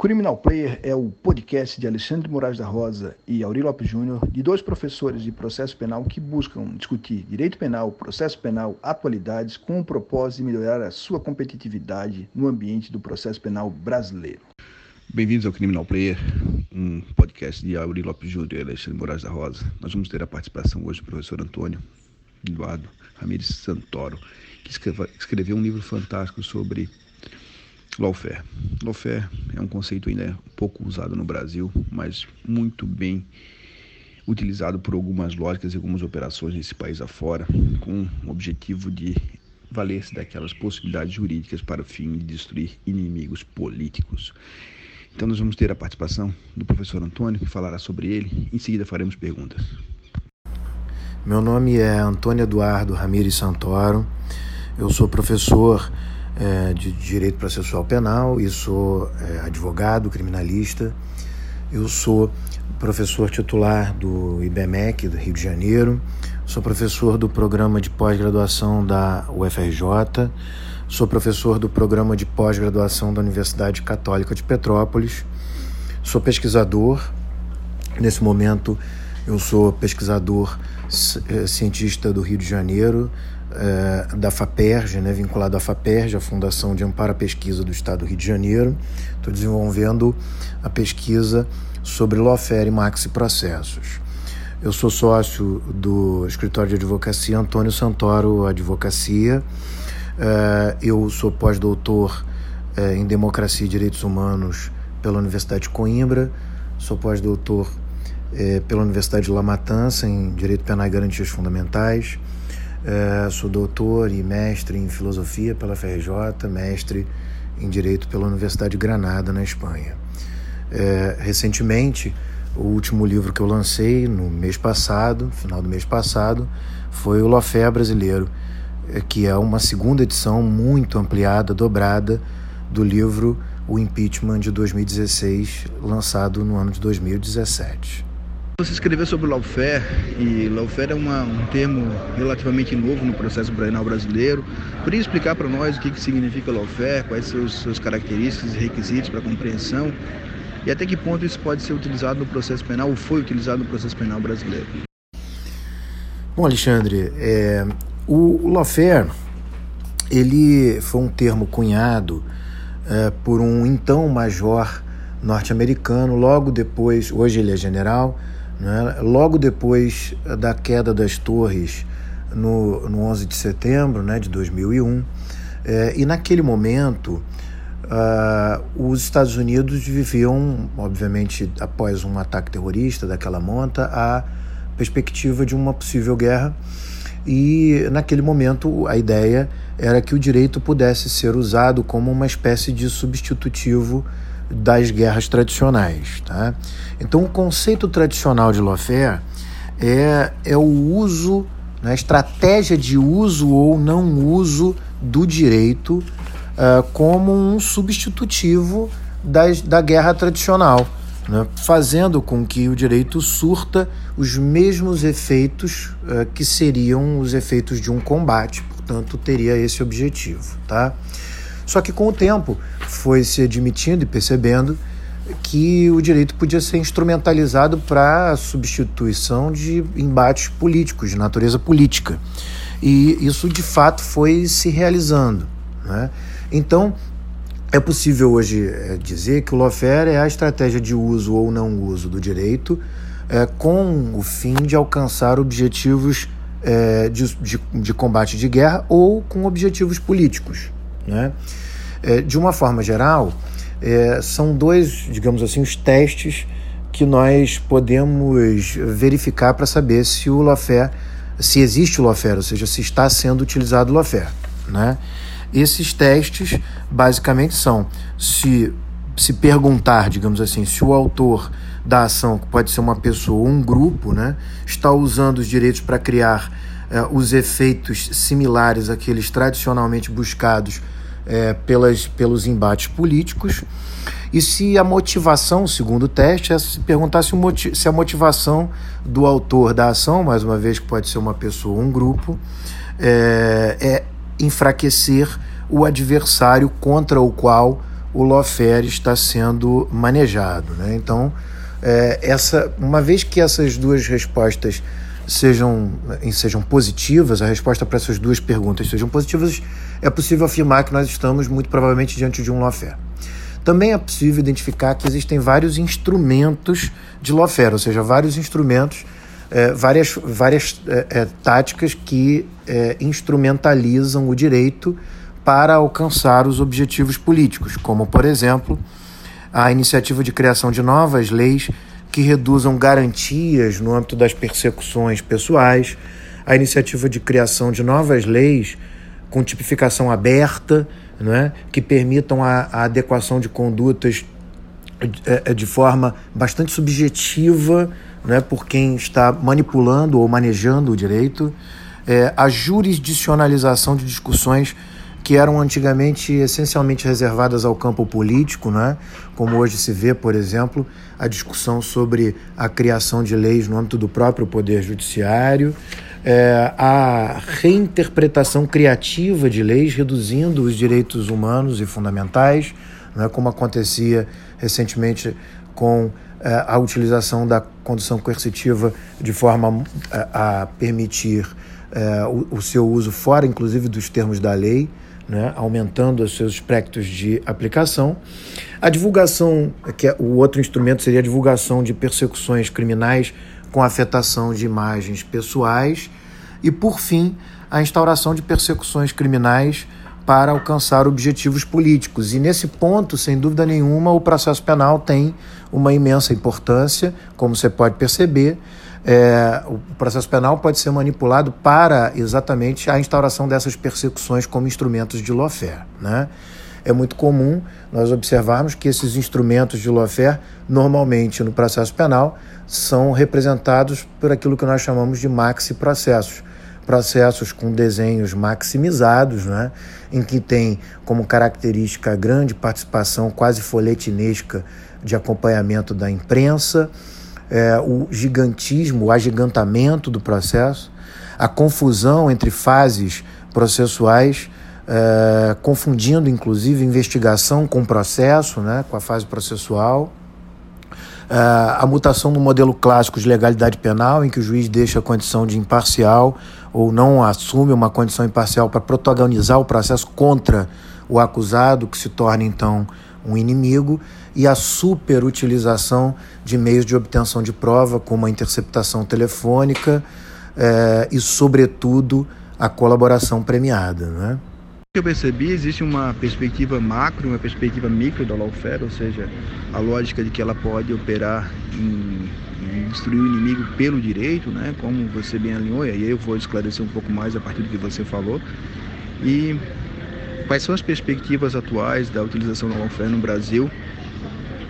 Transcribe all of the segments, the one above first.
Criminal Player é o podcast de Alexandre Moraes da Rosa e Auri Lopes Júnior, de dois professores de processo penal que buscam discutir direito penal, processo penal, atualidades, com o propósito de melhorar a sua competitividade no ambiente do processo penal brasileiro. Bem-vindos ao Criminal Player, um podcast de Auri Lopes Júnior e Alexandre Moraes da Rosa. Nós vamos ter a participação hoje do professor Antônio Eduardo Ramires Santoro, que escreveu um livro fantástico sobre Lawfare. Lawfare é um conceito ainda pouco usado no Brasil, mas muito bem utilizado por algumas lógicas e algumas operações nesse país afora, com o objetivo de valer-se daquelas possibilidades jurídicas para o fim de destruir inimigos políticos. Então nós vamos ter a participação do professor Antônio, que falará sobre ele. Em seguida faremos perguntas. Meu nome é Antônio Eduardo Ramires Santoro. Eu sou professor é, de Direito Processual Penal e sou é, advogado criminalista. Eu sou professor titular do IBMEC do Rio de Janeiro, sou professor do programa de pós-graduação da UFRJ, sou professor do programa de pós-graduação da Universidade Católica de Petrópolis, sou pesquisador. Nesse momento, eu sou pesquisador é, cientista do Rio de Janeiro, é, da FAPERJ, né, vinculado à FAPERJ, a Fundação de Amparo à Pesquisa do Estado do Rio de Janeiro. Estou desenvolvendo a pesquisa sobre lawfare e maxi processos. Eu sou sócio do escritório de advocacia Antônio Santoro Advocacia. É, eu sou pós-doutor em Democracia e Direitos Humanos pela Universidade de Coimbra. Sou pós-doutor é, pela Universidade de La Matança em Direito Penal e Garantias Fundamentais. É, sou doutor e mestre em filosofia pela FRJ, mestre em direito pela Universidade de Granada, na Espanha. É, recentemente, o último livro que eu lancei no mês passado, final do mês passado, foi o Lofé Brasileiro, é, que é uma segunda edição muito ampliada, dobrada, do livro O Impeachment de 2016, lançado no ano de 2017. Você escreveu sobre lawfare e lawfare é uma, um termo relativamente novo no processo penal brasileiro. Poderia explicar para nós o que, que significa lawfare, quais são as suas características e requisitos para compreensão e até que ponto isso pode ser utilizado no processo penal ou foi utilizado no processo penal brasileiro? Bom, Alexandre, é, o lawfare ele foi um termo cunhado é, por um então major norte-americano logo depois, hoje ele é general, né? Logo depois da queda das torres, no, no 11 de setembro né, de 2001, é, e naquele momento, uh, os Estados Unidos viviam, obviamente, após um ataque terrorista daquela monta, a perspectiva de uma possível guerra. E naquele momento a ideia era que o direito pudesse ser usado como uma espécie de substitutivo das guerras tradicionais. Tá? Então, o conceito tradicional de lawfare é, é o uso, né, a estratégia de uso ou não uso do direito uh, como um substitutivo das, da guerra tradicional, né, fazendo com que o direito surta os mesmos efeitos uh, que seriam os efeitos de um combate, portanto, teria esse objetivo. Tá? Só que com o tempo foi se admitindo e percebendo que o direito podia ser instrumentalizado para a substituição de embates políticos, de natureza política. E isso de fato foi se realizando. Né? Então, é possível hoje é, dizer que o lawfare é a estratégia de uso ou não uso do direito é, com o fim de alcançar objetivos é, de, de, de combate de guerra ou com objetivos políticos. Né? É, de uma forma geral, é, são dois, digamos assim, os testes que nós podemos verificar para saber se o lawfare, se existe o lawfare, ou seja, se está sendo utilizado o lawfare. Né? Esses testes basicamente são se se perguntar, digamos assim, se o autor da ação, que pode ser uma pessoa ou um grupo, né, está usando os direitos para criar é, os efeitos similares àqueles tradicionalmente buscados é, pelas, pelos embates políticos. E se a motivação, segundo o teste, é se perguntar se, se a motivação do autor da ação, mais uma vez que pode ser uma pessoa ou um grupo, é, é enfraquecer o adversário contra o qual o lawfare está sendo manejado. Né? Então, é, essa, uma vez que essas duas respostas sejam, sejam positivas, a resposta para essas duas perguntas sejam positivas, é possível afirmar que nós estamos muito provavelmente diante de um lawfare. Também é possível identificar que existem vários instrumentos de lawfare, ou seja, vários instrumentos, é, várias, várias é, é, táticas que é, instrumentalizam o direito para alcançar os objetivos políticos, como, por exemplo, a iniciativa de criação de novas leis que reduzam garantias no âmbito das persecuções pessoais, a iniciativa de criação de novas leis com tipificação aberta, é, que permitam a, a adequação de condutas de, é, é, de forma bastante subjetiva né, por quem está manipulando ou manejando o direito, é, a jurisdicionalização de discussões que eram antigamente essencialmente reservadas ao campo político, né? como hoje se vê, por exemplo, a discussão sobre a criação de leis no âmbito do próprio Poder Judiciário, é, a reinterpretação criativa de leis, reduzindo os direitos humanos e fundamentais, né? como acontecia recentemente com é, a utilização da condição coercitiva de forma a, é, a permitir é, o, o seu uso fora, inclusive, dos termos da lei né, aumentando os seus espectros de aplicação. A divulgação, que é, o outro instrumento seria a divulgação de persecuções criminais com afetação de imagens pessoais. E, por fim, a instauração de persecuções criminais para alcançar objetivos políticos. E nesse ponto, sem dúvida nenhuma, o processo penal tem uma imensa importância, como você pode perceber, é, o processo penal pode ser manipulado para exatamente a instauração dessas persecuções como instrumentos de lawfare. Né? É muito comum nós observarmos que esses instrumentos de lawfare, normalmente no processo penal, são representados por aquilo que nós chamamos de maxi-processos. Processos com desenhos maximizados, né? em que tem como característica grande participação quase folhetinesca de acompanhamento da imprensa, é, o gigantismo, o agigantamento do processo, a confusão entre fases processuais, é, confundindo inclusive investigação com processo, né, com a fase processual. É, a mutação no modelo clássico de legalidade penal, em que o juiz deixa a condição de imparcial ou não assume uma condição imparcial para protagonizar o processo contra o acusado, que se torna então um inimigo, e a superutilização de meios de obtenção de prova, como a interceptação telefônica é, e, sobretudo, a colaboração premiada. Né? eu percebi, existe uma perspectiva macro, uma perspectiva micro da lawfare, ou seja, a lógica de que ela pode operar em, em destruir o inimigo pelo direito, né, como você bem alinhou, e aí eu vou esclarecer um pouco mais a partir do que você falou. E quais são as perspectivas atuais da utilização da lawfare no Brasil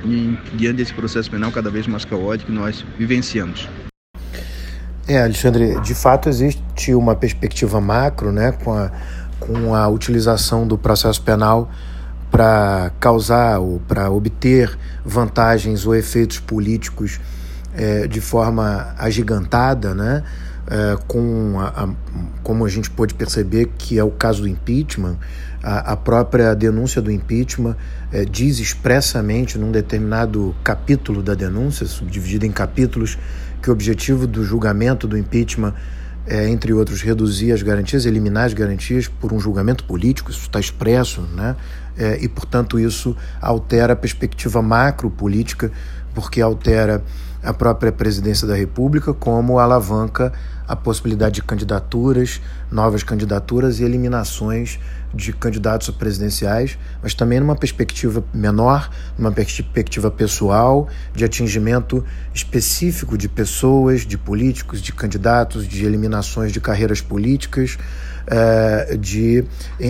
e, diante desse processo penal cada vez mais caótico que nós vivenciamos. É, Alexandre, de fato existe uma perspectiva macro, né, com a, com a utilização do processo penal para causar ou para obter vantagens ou efeitos políticos é, de forma agigantada, né, é, com a, a, como a gente pôde perceber que é o caso do impeachment, a, a própria denúncia do impeachment é, diz expressamente num determinado capítulo da denúncia, subdividida em capítulos, que o objetivo do julgamento do impeachment é, entre outros, reduzir as garantias, eliminar as garantias por um julgamento político, isso está expresso, né? É, e, portanto, isso altera a perspectiva macro política, porque altera a própria presidência da República, como alavanca a possibilidade de candidaturas, novas candidaturas e eliminações de candidatos presidenciais, mas também numa perspectiva menor, numa perspectiva pessoal, de atingimento específico de pessoas, de políticos, de candidatos, de eliminações de carreiras políticas, eh, de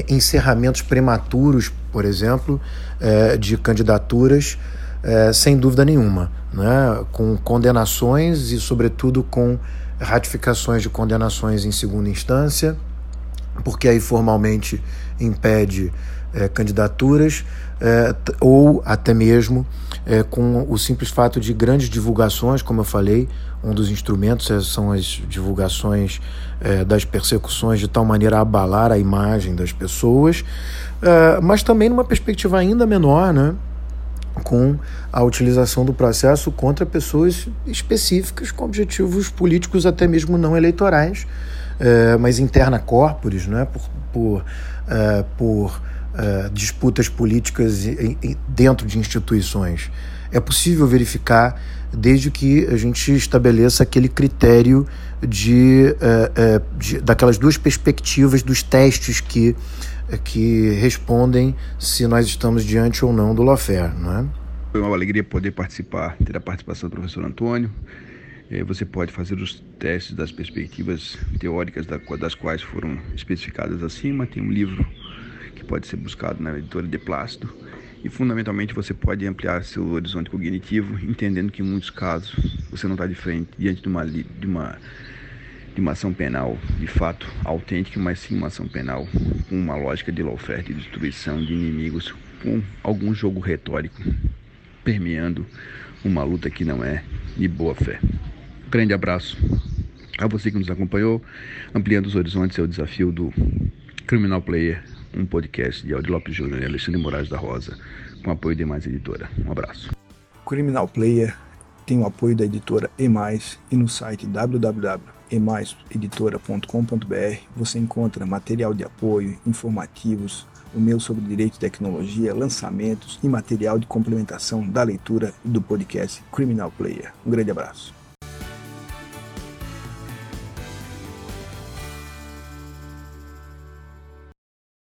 encerramentos prematuros, por exemplo, eh, de candidaturas, eh, sem dúvida nenhuma, né? com condenações e, sobretudo, com ratificações de condenações em segunda instância porque aí formalmente impede é, candidaturas, é, ou até mesmo é, com o simples fato de grandes divulgações, como eu falei, um dos instrumentos é, são as divulgações é, das persecuções de tal maneira a abalar a imagem das pessoas, é, mas também numa perspectiva ainda menor, né? Com a utilização do processo contra pessoas específicas com objetivos políticos até mesmo não eleitorais, é, mas interna corporis, né, por, por, é, por é, disputas políticas dentro de instituições. É possível verificar desde que a gente estabeleça aquele critério de, de daquelas duas perspectivas dos testes que que respondem se nós estamos diante ou não do lawfare, não é? Foi uma alegria poder participar, ter a participação do professor Antônio. É, você pode fazer os testes das perspectivas teóricas das quais foram especificadas acima. Tem um livro que pode ser buscado na editora de Plácido. E fundamentalmente você pode ampliar seu horizonte cognitivo, entendendo que em muitos casos você não está de frente diante de uma, de uma de uma ação penal de fato autêntica, mas sim uma ação penal com uma lógica de lawfare, de destruição de inimigos, com algum jogo retórico permeando uma luta que não é de boa fé. Grande abraço a você que nos acompanhou, ampliando os horizontes, é o desafio do Criminal Player, um podcast de Aldi Lopes Júnior e Alexandre Moraes da Rosa, com apoio de Mais Editora. Um abraço. Criminal Player tem o apoio da editora E+, e no site www.emaiseditora.com.br você encontra material de apoio, informativos, o meu sobre direito e tecnologia, lançamentos e material de complementação da leitura do podcast Criminal Player. Um grande abraço.